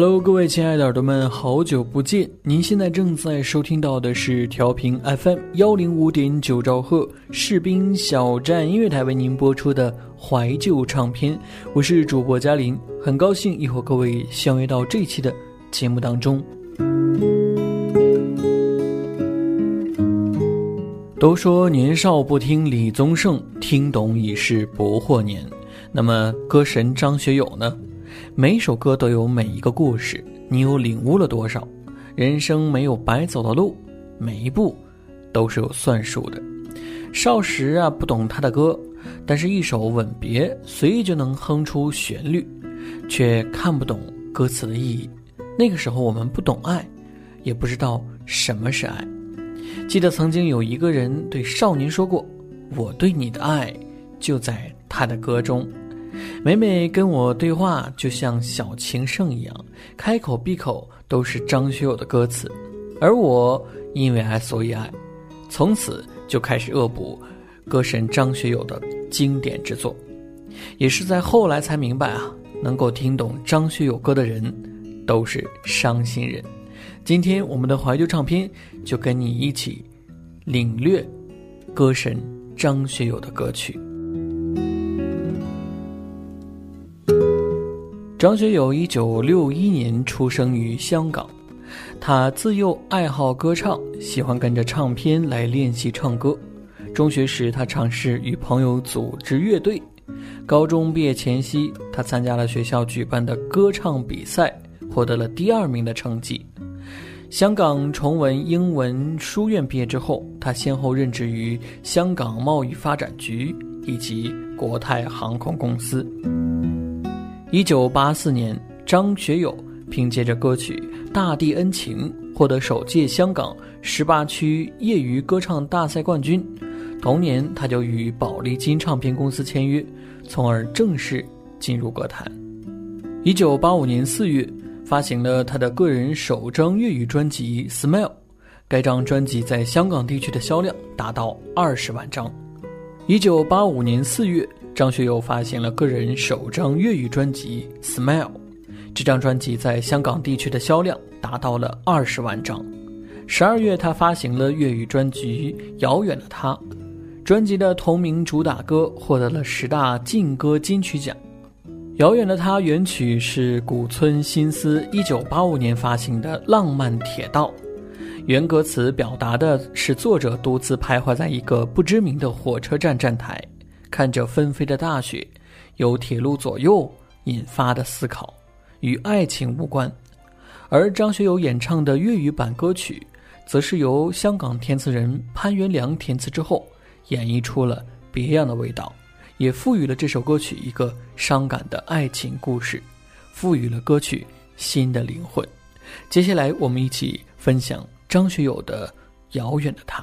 Hello，各位亲爱的耳朵们，好久不见！您现在正在收听到的是调频 FM 幺零五点九兆赫士兵小站音乐台为您播出的怀旧唱片，我是主播嘉林，很高兴又和各位相约到这期的节目当中。都说年少不听李宗盛，听懂已是不惑年。那么歌神张学友呢？每首歌都有每一个故事，你又领悟了多少？人生没有白走的路，每一步都是有算数的。少时啊，不懂他的歌，但是一首《吻别》随意就能哼出旋律，却看不懂歌词的意义。那个时候我们不懂爱，也不知道什么是爱。记得曾经有一个人对少年说过：“我对你的爱，就在他的歌中。”每每跟我对话，就像小情圣一样，开口闭口都是张学友的歌词，而我因为爱所以爱，从此就开始恶补歌神张学友的经典之作。也是在后来才明白啊，能够听懂张学友歌的人都是伤心人。今天我们的怀旧唱片就跟你一起领略歌神张学友的歌曲。张学友一九六一年出生于香港，他自幼爱好歌唱，喜欢跟着唱片来练习唱歌。中学时，他尝试与朋友组织乐队；高中毕业前夕，他参加了学校举办的歌唱比赛，获得了第二名的成绩。香港崇文英文书院毕业之后，他先后任职于香港贸易发展局以及国泰航空公司。一九八四年，张学友凭借着歌曲《大地恩情》获得首届香港十八区业余歌唱大赛冠军。同年，他就与宝丽金唱片公司签约，从而正式进入歌坛。一九八五年四月，发行了他的个人首张粤语专辑《Smile》，该张专辑在香港地区的销量达到二十万张。一九八五年四月。张学友发行了个人首张粤语专辑《Smile》，这张专辑在香港地区的销量达到了二十万张。十二月，他发行了粤语专辑《遥远的他》，专辑的同名主打歌获得了十大劲歌金曲奖。《遥远的他》原曲是古村新司一九八五年发行的《浪漫铁道》，原歌词表达的是作者独自徘徊在一个不知名的火车站站台。看着纷飞的大雪，由铁路左右引发的思考，与爱情无关。而张学友演唱的粤语版歌曲，则是由香港填词人潘元良填词之后，演绎出了别样的味道，也赋予了这首歌曲一个伤感的爱情故事，赋予了歌曲新的灵魂。接下来，我们一起分享张学友的《遥远的他》。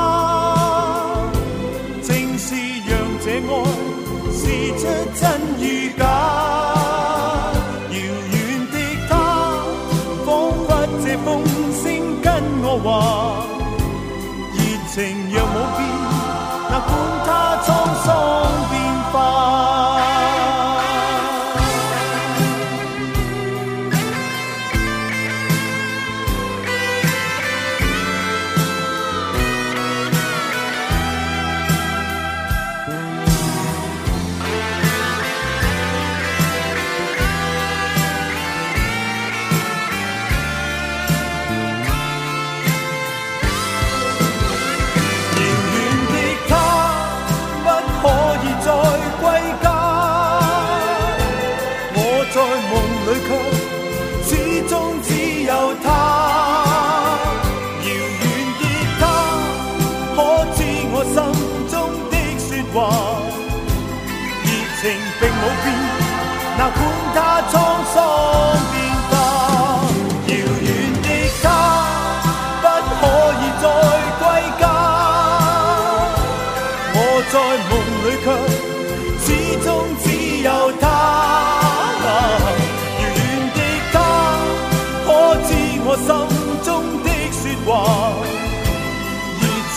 这爱试出真与假。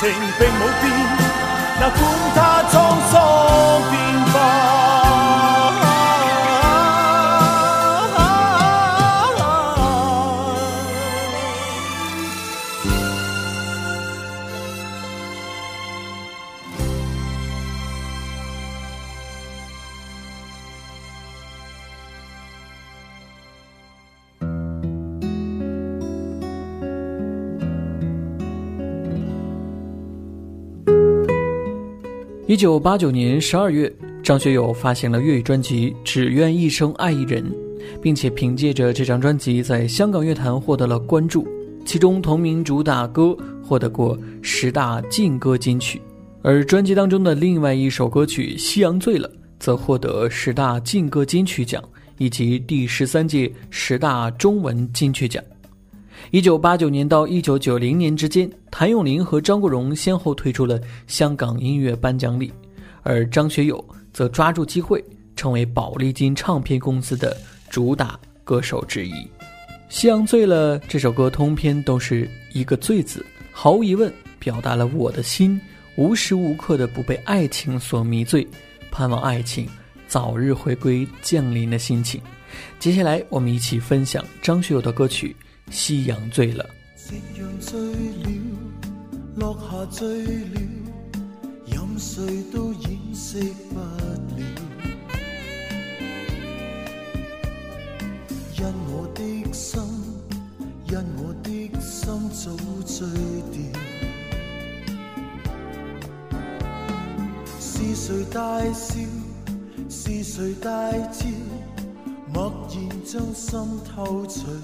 情并冇变哪管它沧桑变一九八九年十二月，张学友发行了粤语专辑《只愿一生爱一人》，并且凭借着这张专辑在香港乐坛获得了关注。其中同名主打歌获得过十大劲歌金曲，而专辑当中的另外一首歌曲《夕阳醉了》则获得十大劲歌金曲奖以及第十三届十大中文金曲奖。一九八九年到一九九零年之间，谭咏麟和张国荣先后推出了香港音乐颁奖礼，而张学友则抓住机会成为宝丽金唱片公司的主打歌手之一。《夕阳醉了》这首歌通篇都是一个“醉”字，毫无疑问表达了我的心无时无刻的不被爱情所迷醉，盼望爱情早日回归降临的心情。接下来，我们一起分享张学友的歌曲。夕阳醉了，夕阳醉了，落下醉了，任谁都掩饰不了。因我的心，因我的心早醉掉。是是谁大笑？是谁大叫？默然将心偷取了。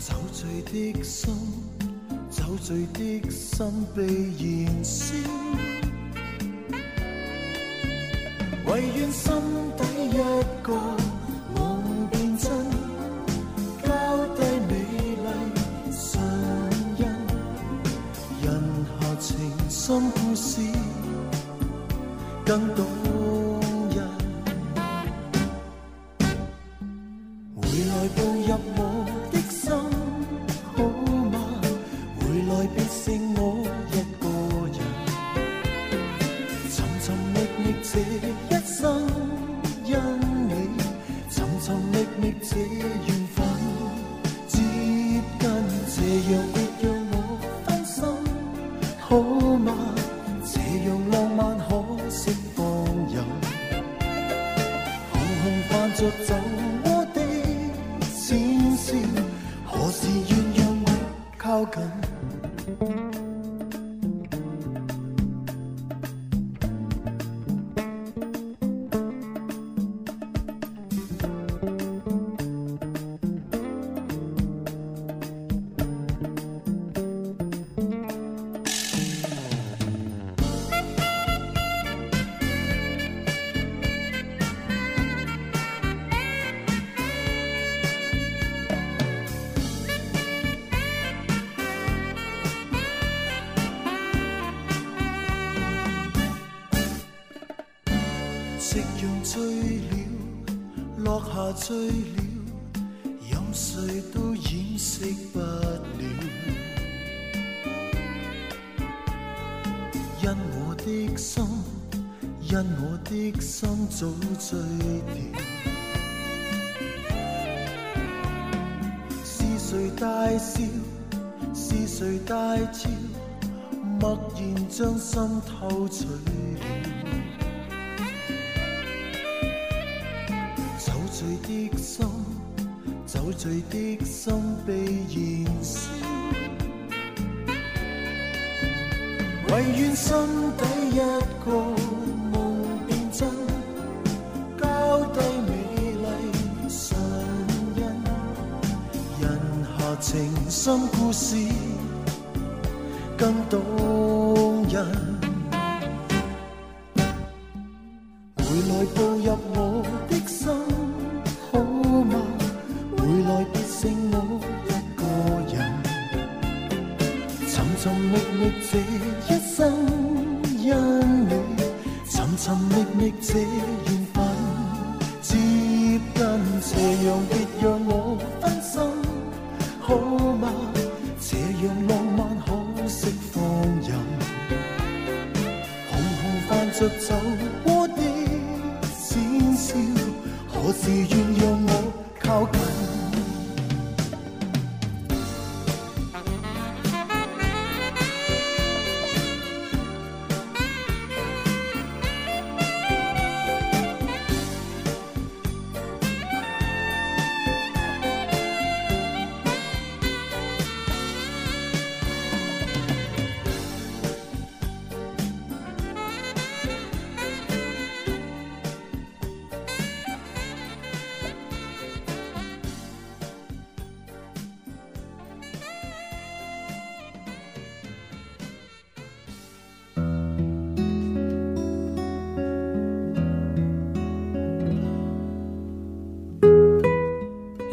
酒醉的心，酒醉的心被燃烧。唯愿心底一个梦变真，交低美丽唇印，人下情深故事更动醉了，任谁都掩饰不了。因我的心，因我的心早醉了。是谁大笑？是谁大叫？默然将心偷取唯愿心底一个梦变真，交低美丽唇印，人下情深故事更动人。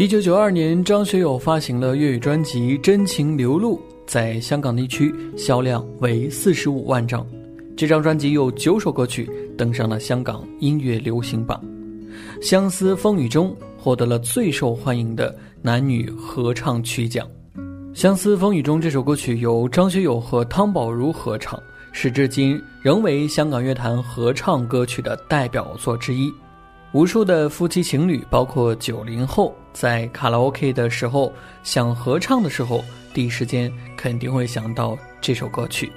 一九九二年，张学友发行了粤语专辑《真情流露》，在香港地区销量为四十五万张。这张专辑有九首歌曲登上了香港音乐流行榜，《相思风雨中》获得了最受欢迎的男女合唱曲奖。《相思风雨中》这首歌曲由张学友和汤宝如合唱，时至今仍为香港乐坛合唱歌曲的代表作之一。无数的夫妻情侣，包括九零后，在卡拉 ok 的时候想合唱的时候第一时间肯定会想到这首歌曲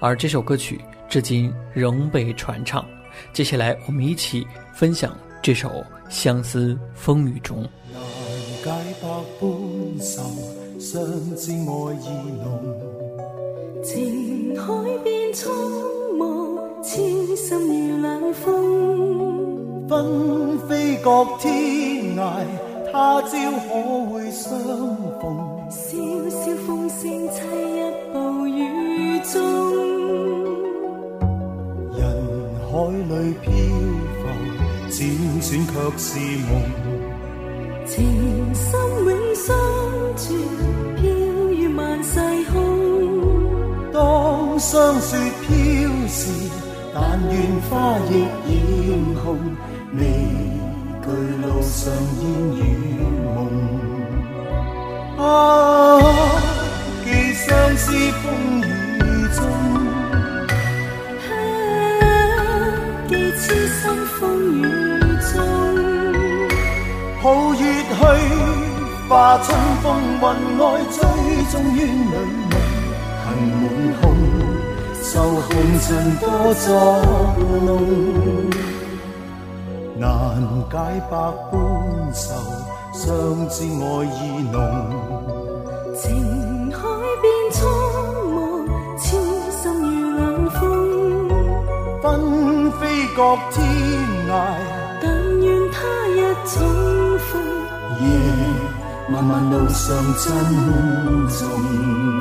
而这首歌曲至今仍被传唱。接下来我们一起分享这首相思风雨中。他朝可会相逢？萧萧风声凄泣暴雨中，人海里漂浮，辗转却是梦。情深永相存，飘于万世空。当霜雪飘时，但愿花亦染红，未惧路上烟雨梦。啊，寄相思风雨中，啊，寄痴心风雨中。抱月去，化春风云外，追踪怨侣梦，恨满空，愁红尘多作弄，难解百般愁，相知爱意浓。情海变苍茫，痴心如冷风。纷飞各天涯，但愿他日重逢。夜漫漫路上珍重。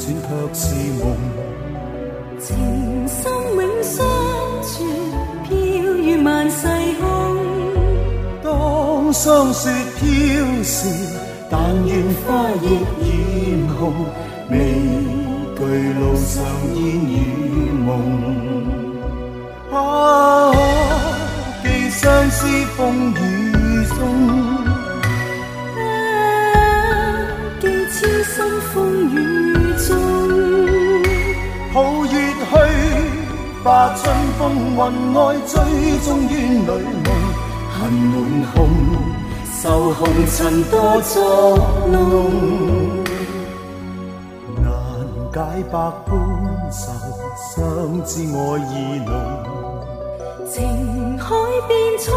转却是梦。情深永相存，飘于万世空。当霜雪飘时，但愿花亦艳红，未惧路上烟雨梦。啊，寄相思风雨中。啊，寄痴心风雨化春风云外，追踪怨侣梦，恨满胸，愁红尘多作弄，难解百般愁，相知爱意浓。情海变苍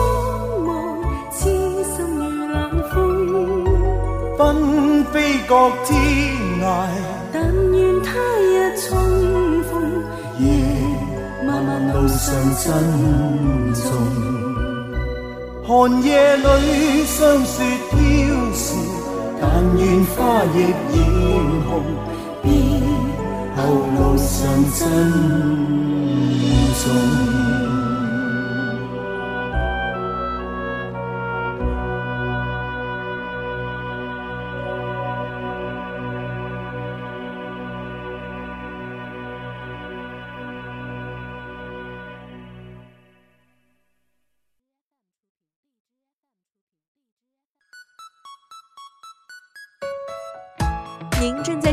茫，痴心如冷风。纷飞各天涯，但愿他日重路上珍重。寒夜里霜雪飘时，但愿花亦艳红，别后路上珍重。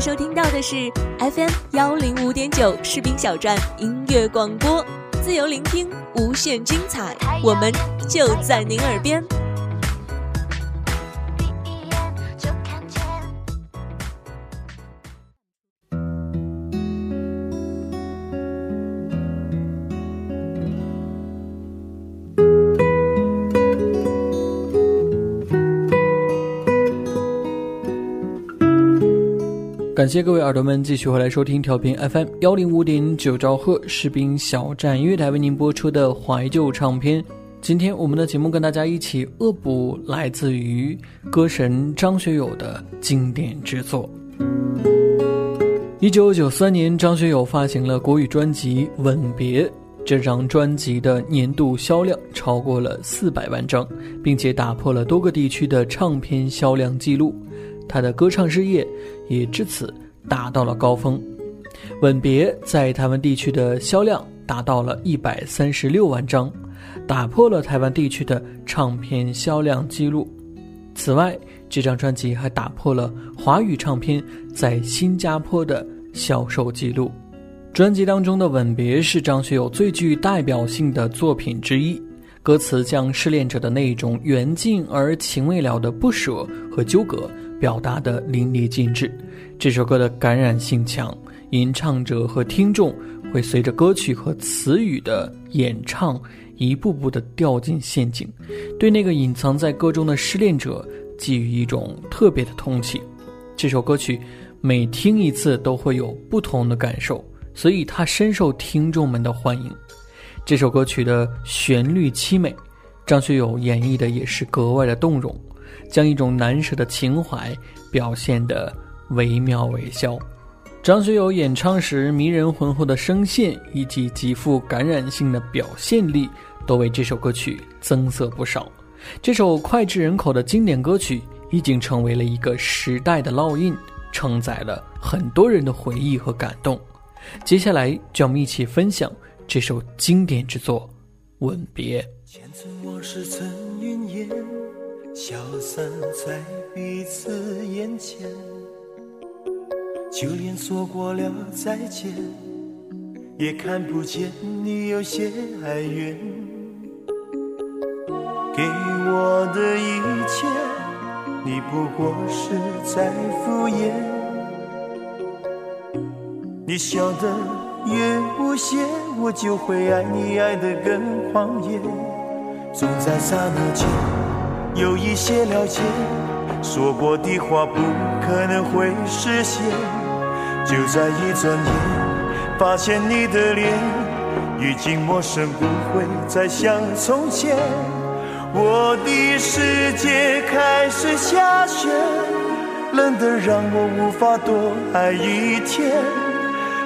在收听到的是 FM 幺零五点九士兵小站音乐广播，自由聆听，无限精彩，我们就在您耳边。感谢各位耳朵们继续回来收听调频 FM 幺零五点九兆赫士兵小站音乐台为您播出的怀旧唱片。今天我们的节目跟大家一起恶补来自于歌神张学友的经典之作。一九九三年，张学友发行了国语专辑《吻别》，这张专辑的年度销量超过了四百万张，并且打破了多个地区的唱片销量记录。他的歌唱事业也至此达到了高峰，《吻别》在台湾地区的销量达到了一百三十六万张，打破了台湾地区的唱片销量记录。此外，这张专辑还打破了华语唱片在新加坡的销售记录。专辑当中的《吻别》是张学友最具代表性的作品之一，歌词将失恋者的那种缘尽而情未了的不舍和纠葛表达得淋漓尽致。这首歌的感染性强，吟唱者和听众会随着歌曲和词语的演唱，一步步地掉进陷阱，对那个隐藏在歌中的失恋者给予一种特别的同情。这首歌曲每听一次都会有不同的感受。所以它深受听众们的欢迎。这首歌曲的旋律凄美，张学友演绎的也是格外的动容，将一种难舍的情怀表现得惟妙惟肖。张学友演唱时迷人浑厚的声线以及极富感染性的表现力，都为这首歌曲增色不少。这首脍炙人口的经典歌曲，已经成为了一个时代的烙印，承载了很多人的回忆和感动。接下来，就我们一起分享这首经典之作《吻别》。前尘往事成云烟，消散在彼此眼前。就连说过了再见，也看不见你有些哀怨。给我的一切，你不过是在敷衍。你笑得越无邪，我就会爱你爱得更狂野。总在刹那间有一些了解，说过的话不可能会实现。就在一转眼，发现你的脸已经陌生，不会再像从前。我的世界开始下雪，冷得让我无法多爱一天。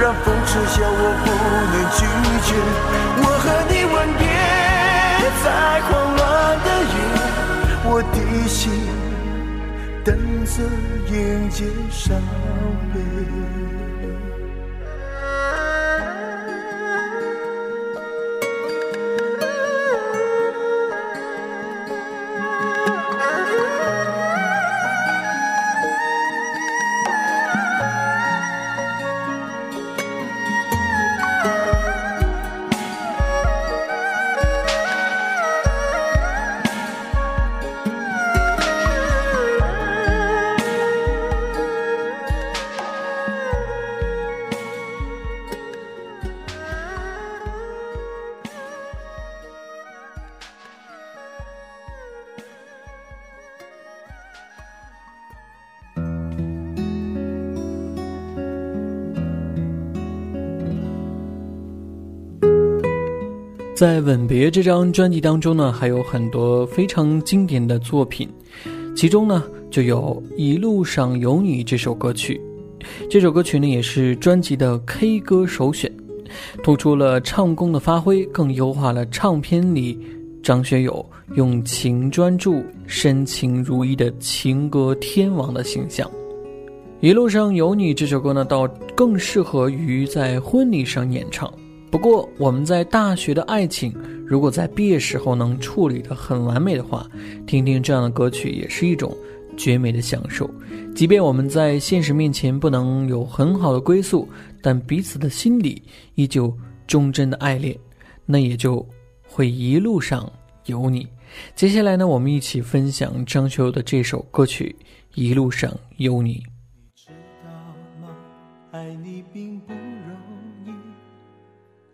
让风痴笑，我不能拒绝。我和你吻别在狂乱的夜，我的心等着迎接伤悲。在《吻别》这张专辑当中呢，还有很多非常经典的作品，其中呢就有《一路上有你》这首歌曲。这首歌曲呢也是专辑的 K 歌首选，突出了唱功的发挥，更优化了唱片里张学友用情专注、深情如一的情歌天王的形象。《一路上有你》这首歌呢，倒更适合于在婚礼上演唱。不过，我们在大学的爱情，如果在毕业时候能处理得很完美的话，听听这样的歌曲也是一种绝美的享受。即便我们在现实面前不能有很好的归宿，但彼此的心里依旧忠贞的爱恋，那也就会一路上有你。接下来呢，我们一起分享张学友的这首歌曲《一路上有你》。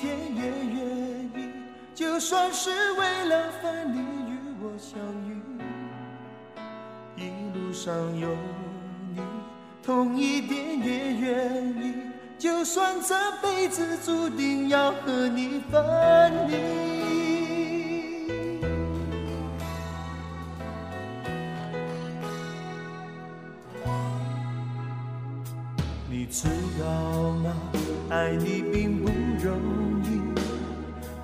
天也愿意，就算是为了分离与我相遇。一路上有你，痛一点也愿意，就算这辈子注定要和你分离。你知道吗？爱你并不容易。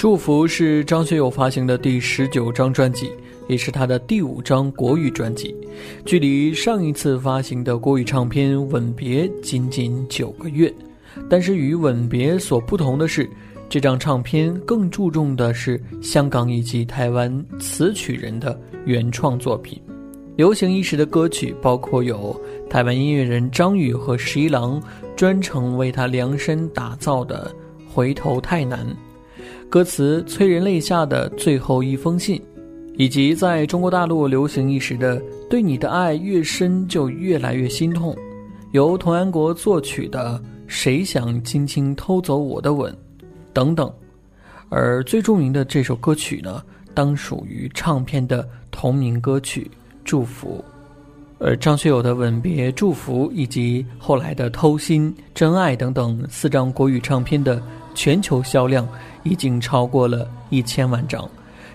祝福是张学友发行的第十九张专辑，也是他的第五张国语专辑。距离上一次发行的国语唱片《吻别》仅仅九个月，但是与《吻别》所不同的是，这张唱片更注重的是香港以及台湾词曲人的原创作品。流行一时的歌曲包括有台湾音乐人张宇和十一郎专程为他量身打造的《回头太难》。歌词催人泪下的最后一封信，以及在中国大陆流行一时的“对你的爱越深就越来越心痛”，由童安国作曲的《谁想轻轻偷走我的吻》等等，而最著名的这首歌曲呢，当属于唱片的同名歌曲《祝福》，而张学友的《吻别》《祝福》以及后来的《偷心》《真爱》等等四张国语唱片的全球销量。已经超过了一千万张，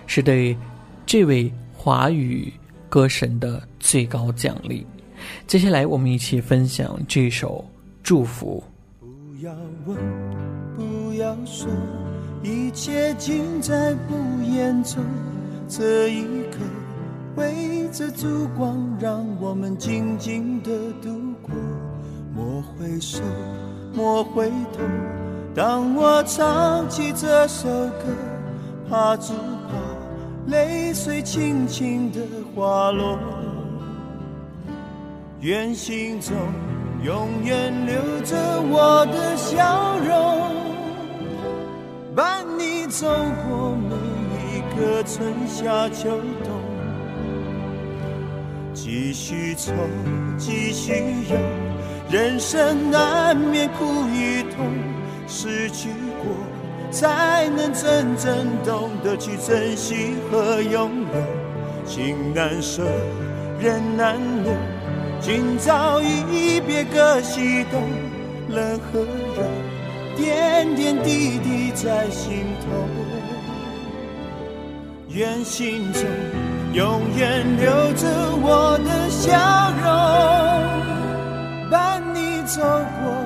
是对这位华语歌神的最高奖励。接下来，我们一起分享这首《祝福》。不要问，不要说，一切尽在不言中。这一刻，围着烛光，让我们静静的度过。莫回首，莫回头。当我唱起这首歌，怕只怕泪水轻轻的滑落。愿心中永远留着我的笑容，伴你走过每一个春夏秋冬。继续愁，继续忧，人生难免苦与痛。失去过，才能真正懂得去珍惜和拥有。情难舍，人难留，今朝一别各西东。冷和热，点点滴滴在心头。愿心中永远留着我的笑容，伴你走过。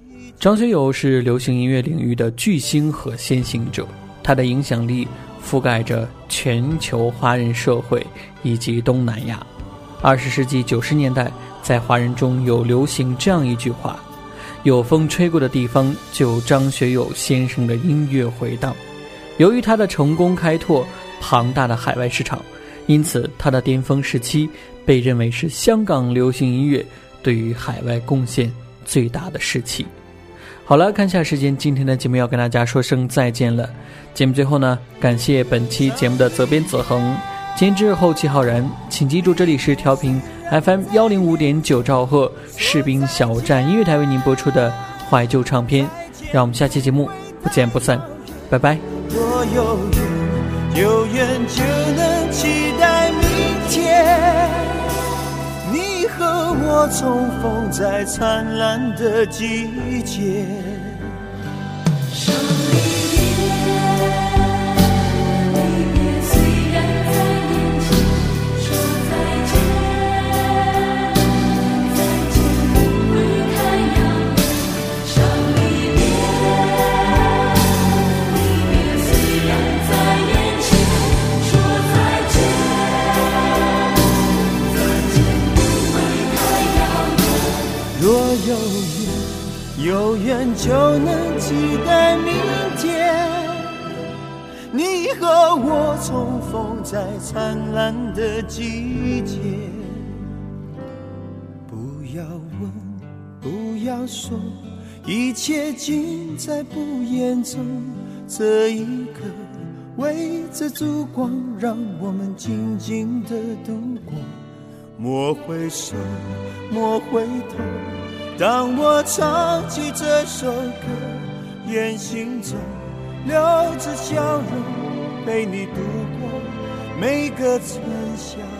张学友是流行音乐领域的巨星和先行者，他的影响力覆盖着全球华人社会以及东南亚。二十世纪九十年代，在华人中有流行这样一句话：“有风吹过的地方，就张学友先生的音乐回荡。”由于他的成功开拓庞大的海外市场，因此他的巅峰时期被认为是香港流行音乐对于海外贡献最大的时期。好了，看下时间，今天的节目要跟大家说声再见了。节目最后呢，感谢本期节目的责编子恒，监制后期浩然。请记住，这里是调频 FM 幺零五点九兆赫士兵小站音乐台为您播出的怀旧唱片。让我们下期节目不见不散，拜拜。若有缘，有缘就能期待明天。我重逢在灿烂的季节。重逢在灿烂的季节。不要问，不要说，一切尽在不言中。这一刻，围着烛光，让我们静静的度过。莫回首，莫回头。当我唱起这首歌，愿心中留着笑容。陪你度过每个春夏。